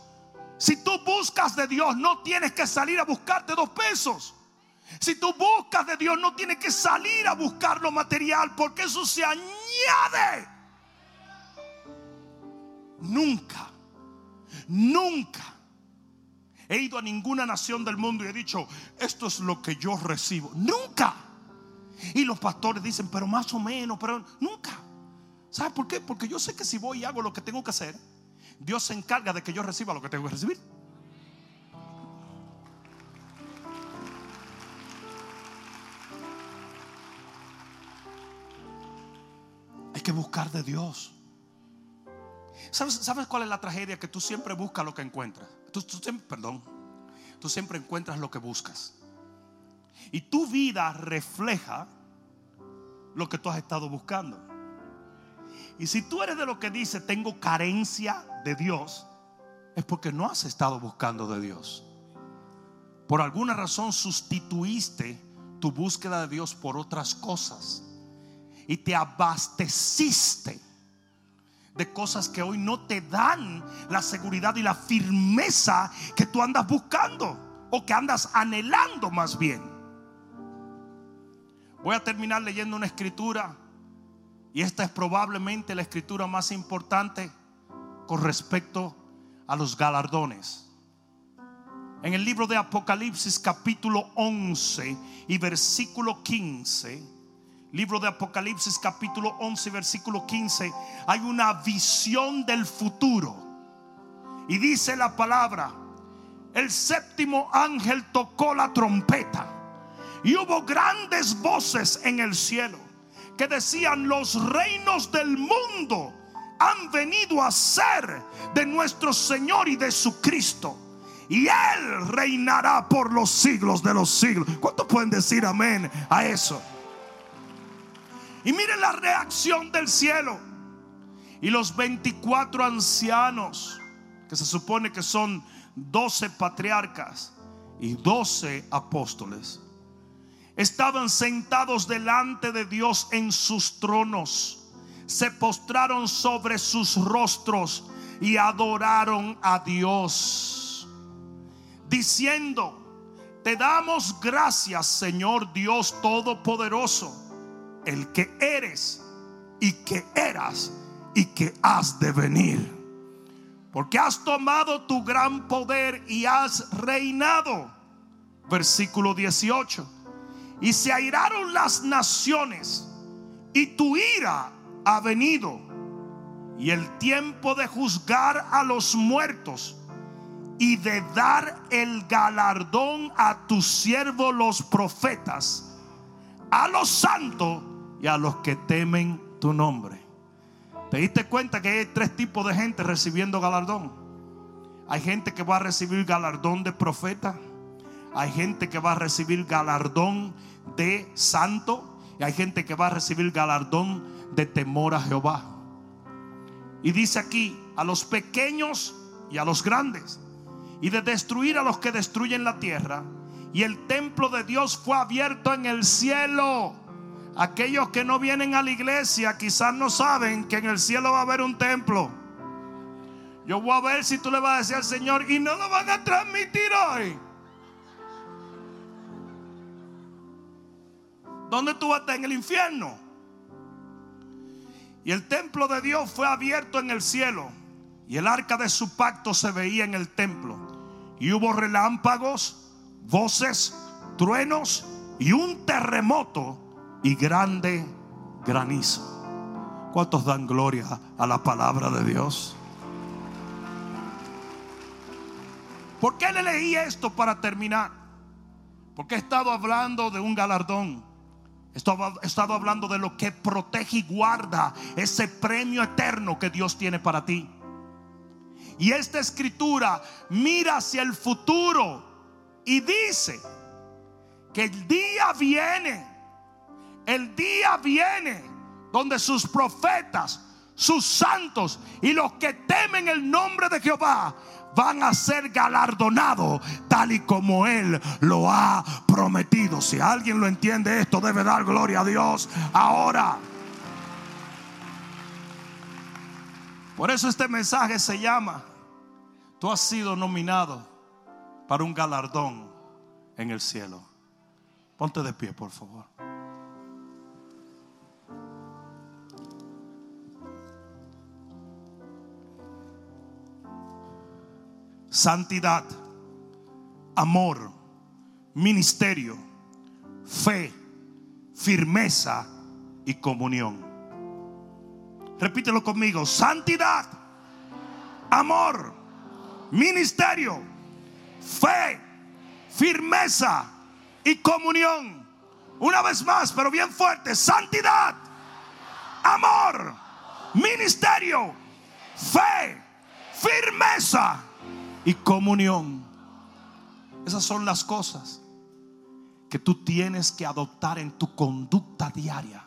B: Si tú buscas de Dios, no tienes que salir a buscarte dos pesos. Si tú buscas de Dios, no tienes que salir a buscar lo material, porque eso se añade. Nunca, nunca he ido a ninguna nación del mundo y he dicho, esto es lo que yo recibo. Nunca. Y los pastores dicen, pero más o menos, pero nunca. ¿Sabe por qué? Porque yo sé que si voy y hago lo que tengo que hacer, Dios se encarga de que yo reciba lo que tengo que recibir. Hay que buscar de Dios. ¿Sabes, ¿Sabes, cuál es la tragedia? Que tú siempre buscas lo que encuentras. Tú, tú perdón, tú siempre encuentras lo que buscas. Y tu vida refleja lo que tú has estado buscando. Y si tú eres de lo que dice, tengo carencia de Dios, es porque no has estado buscando de Dios. por alguna razón sustituiste tu búsqueda de Dios por otras cosas y te abasteciste de cosas que hoy no te dan la seguridad y la firmeza que tú andas buscando o que andas anhelando más bien. Voy a terminar leyendo una escritura y esta es probablemente la escritura más importante con respecto a los galardones. En el libro de Apocalipsis capítulo 11 y versículo 15, libro de Apocalipsis capítulo 11 versículo 15, hay una visión del futuro. Y dice la palabra, el séptimo ángel tocó la trompeta y hubo grandes voces en el cielo que decían, los reinos del mundo han venido a ser de nuestro Señor y de su Cristo. Y Él reinará por los siglos de los siglos. ¿Cuántos pueden decir amén a eso? Y miren la reacción del cielo. Y los 24 ancianos, que se supone que son 12 patriarcas y 12 apóstoles, estaban sentados delante de Dios en sus tronos. Se postraron sobre sus rostros y adoraron a Dios. Diciendo, te damos gracias Señor Dios Todopoderoso, el que eres y que eras y que has de venir. Porque has tomado tu gran poder y has reinado. Versículo 18 y se airaron las naciones y tu ira ha venido y el tiempo de juzgar a los muertos y de dar el galardón a tus siervos los profetas, a los santos y a los que temen tu nombre. ¿Te diste cuenta que hay tres tipos de gente recibiendo galardón? Hay gente que va a recibir galardón de profeta. Hay gente que va a recibir galardón de santo y hay gente que va a recibir galardón de temor a Jehová. Y dice aquí, a los pequeños y a los grandes, y de destruir a los que destruyen la tierra. Y el templo de Dios fue abierto en el cielo. Aquellos que no vienen a la iglesia quizás no saben que en el cielo va a haber un templo. Yo voy a ver si tú le vas a decir al Señor y no lo van a transmitir hoy. ¿Dónde tú vas? En el infierno. Y el templo de Dios fue abierto en el cielo. Y el arca de su pacto se veía en el templo. Y hubo relámpagos, voces, truenos y un terremoto y grande granizo. ¿Cuántos dan gloria a la palabra de Dios? ¿Por qué le leí esto para terminar? Porque he estado hablando de un galardón He estado hablando de lo que protege y guarda ese premio eterno que Dios tiene para ti. Y esta escritura mira hacia el futuro y dice que el día viene, el día viene donde sus profetas, sus santos y los que temen el nombre de Jehová van a ser galardonados tal y como Él lo ha prometido. Si alguien lo entiende esto, debe dar gloria a Dios ahora. Por eso este mensaje se llama, tú has sido nominado para un galardón en el cielo. Ponte de pie, por favor. Santidad, amor, ministerio, fe, firmeza y comunión. Repítelo conmigo, santidad, amor, ministerio, fe, firmeza y comunión. Una vez más, pero bien fuerte, santidad, amor, ministerio, fe, firmeza y comunión. Esas son las cosas que tú tienes que adoptar en tu conducta diaria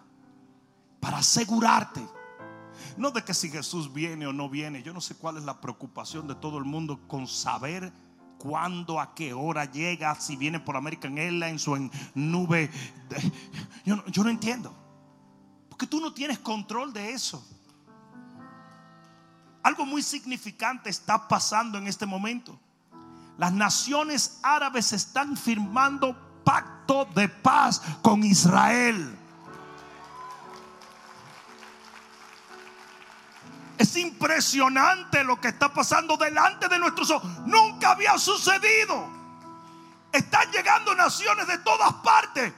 B: para asegurarte. No de que si Jesús viene o no viene. Yo no sé cuál es la preocupación de todo el mundo con saber cuándo, a qué hora llega, si viene por American Airlines o en nube. Yo no, yo no entiendo. Porque tú no tienes control de eso. Algo muy significante está pasando en este momento. Las naciones árabes están firmando pacto de paz con Israel. Es impresionante lo que está pasando delante de nuestros ojos. Nunca había sucedido. Están llegando naciones de todas partes.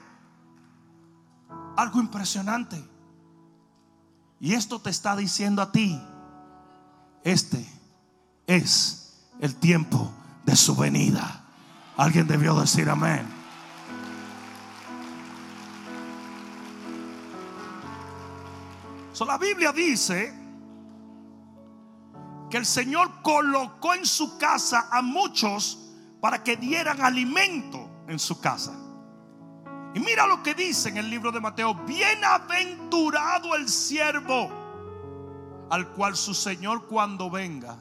B: Algo impresionante. Y esto te está diciendo a ti, este es el tiempo de su venida. Alguien debió decir amén. So, la Biblia dice que el Señor colocó en su casa a muchos para que dieran alimento en su casa. Y mira lo que dice en el libro de Mateo, bienaventurado el siervo al cual su Señor cuando venga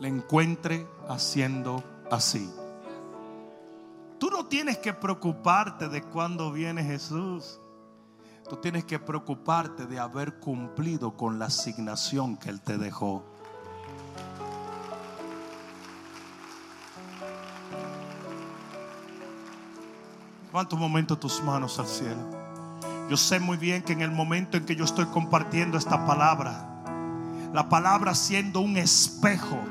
B: le encuentre haciendo así. Tú no tienes que preocuparte de cuándo viene Jesús. Tú tienes que preocuparte de haber cumplido con la asignación que Él te dejó. Levanta un momento tus manos al cielo. Yo sé muy bien que en el momento en que yo estoy compartiendo esta palabra, la palabra siendo un espejo,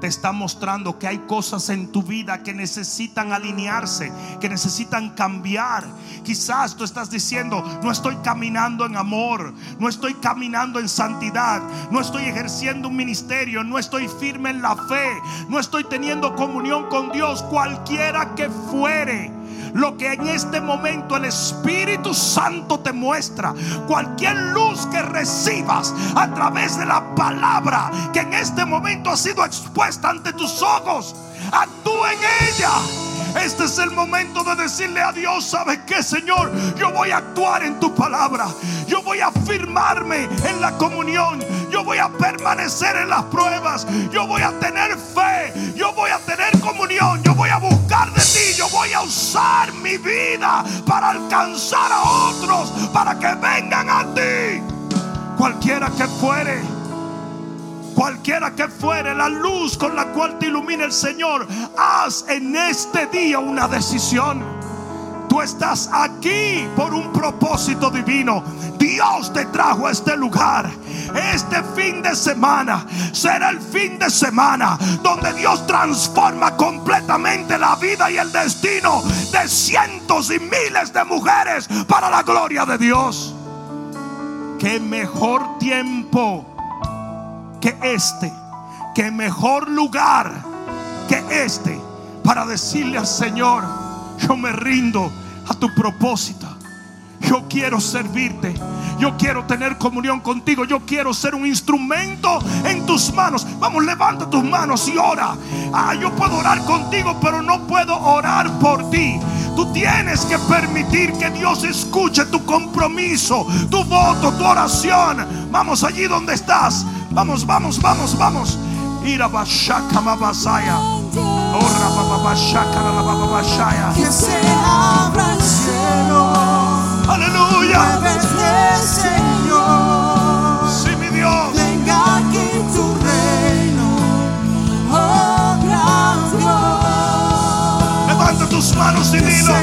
B: te está mostrando que hay cosas en tu vida que necesitan alinearse, que necesitan cambiar. Quizás tú estás diciendo, no estoy caminando en amor, no estoy caminando en santidad, no estoy ejerciendo un ministerio, no estoy firme en la fe, no estoy teniendo comunión con Dios, cualquiera que fuere lo que en este momento el Espíritu Santo te muestra, cualquier luz que recibas a través de la palabra que en este momento ha sido expuesta ante tus ojos, actúa en ella. Este es el momento de decirle a Dios, ¿sabes qué, Señor? Yo voy a actuar en tu palabra. Yo voy a firmarme en la comunión. Yo voy a permanecer en las pruebas. Yo voy a tener fe. Yo voy a tener comunión. Yo voy a buscar de ti. Yo voy a usar mi vida para alcanzar a otros, para que vengan a ti. Cualquiera que fuere. Cualquiera que fuere la luz con la cual te ilumina el Señor, haz en este día una decisión. Estás aquí por un propósito divino. Dios te trajo a este lugar. Este fin de semana será el fin de semana donde Dios transforma completamente la vida y el destino de cientos y miles de mujeres para la gloria de Dios. Qué mejor tiempo que este, que mejor lugar que este para decirle al Señor, yo me rindo a tu propósito. Yo quiero servirte. Yo quiero tener comunión contigo. Yo quiero ser un instrumento en tus manos. Vamos, levanta tus manos y ora. Ah, yo puedo orar contigo, pero no puedo orar por ti. Tú tienes que permitir que Dios escuche tu compromiso, tu voto, tu oración. Vamos allí donde estás. Vamos, vamos, vamos, vamos.
D: Que se abra el cielo,
B: Aleluya.
D: Señor.
B: Sí, mi Dios.
D: Venga aquí tu reino, oh gran Dios.
B: Levanta tus manos y dilo.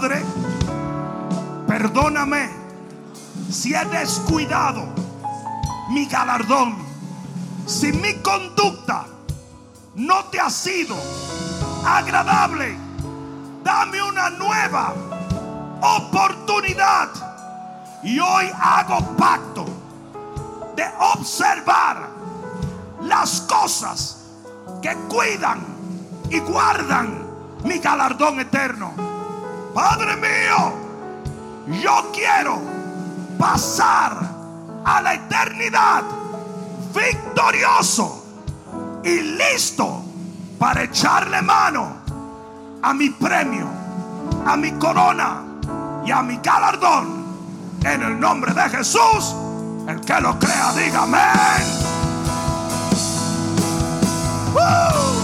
B: Padre, perdóname si he descuidado mi galardón, si mi conducta no te ha sido agradable, dame una nueva oportunidad. Y hoy hago pacto de observar las cosas que cuidan y guardan mi galardón eterno. Padre mío, yo quiero pasar a la eternidad victorioso y listo para echarle mano a mi premio, a mi corona y a mi galardón. En el nombre de Jesús, el que lo crea, diga amén. ¡Woo!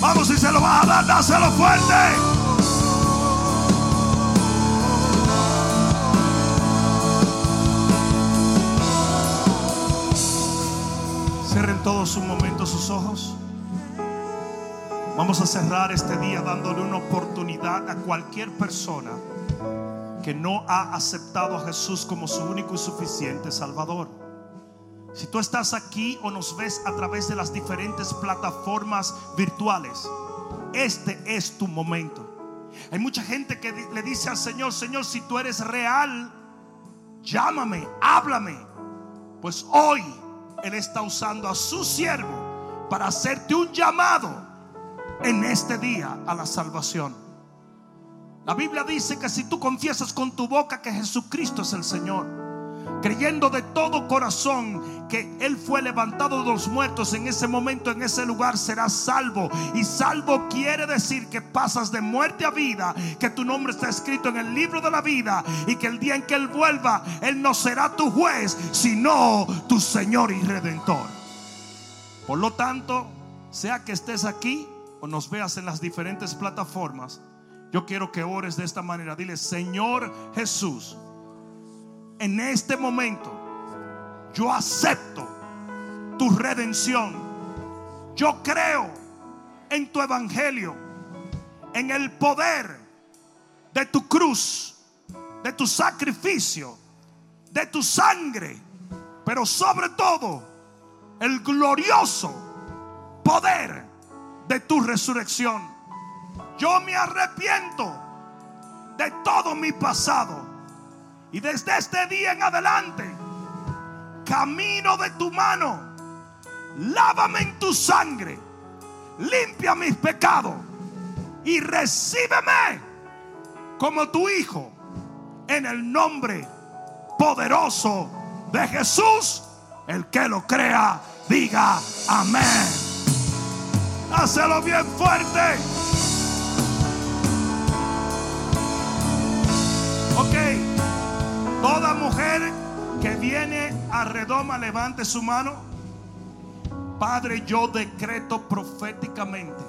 B: Vamos, si se lo vas a dar, dáselo fuerte. Un momento sus ojos. Vamos a cerrar este día dándole una oportunidad a cualquier persona que no ha aceptado a Jesús como su único y suficiente Salvador. Si tú estás aquí o nos ves a través de las diferentes plataformas virtuales, este es tu momento. Hay mucha gente que le dice al Señor, Señor, si tú eres real, llámame, háblame. Pues hoy Él está usando a su siervo para hacerte un llamado en este día a la salvación. La Biblia dice que si tú confiesas con tu boca que Jesucristo es el Señor, creyendo de todo corazón que Él fue levantado de los muertos en ese momento, en ese lugar, serás salvo. Y salvo quiere decir que pasas de muerte a vida, que tu nombre está escrito en el libro de la vida y que el día en que Él vuelva, Él no será tu juez, sino tu Señor y Redentor. Por lo tanto, sea que estés aquí o nos veas en las diferentes plataformas, yo quiero que ores de esta manera. Dile, Señor Jesús, en este momento yo acepto tu redención. Yo creo en tu evangelio, en el poder de tu cruz, de tu sacrificio, de tu sangre, pero sobre todo el glorioso poder de tu resurrección. Yo me arrepiento de todo mi pasado. Y desde este día en adelante, camino de tu mano. Lávame en tu sangre. Limpia mis pecados. Y recíbeme como tu hijo. En el nombre poderoso de Jesús. El que lo crea, diga amén. Hácelo bien fuerte. Toda mujer que viene a redoma, levante su mano. Padre, yo decreto proféticamente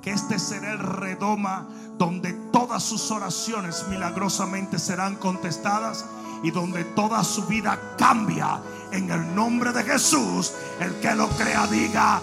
B: que este será el redoma donde todas sus oraciones milagrosamente serán contestadas y donde toda su vida cambia en el nombre de Jesús. El que lo crea diga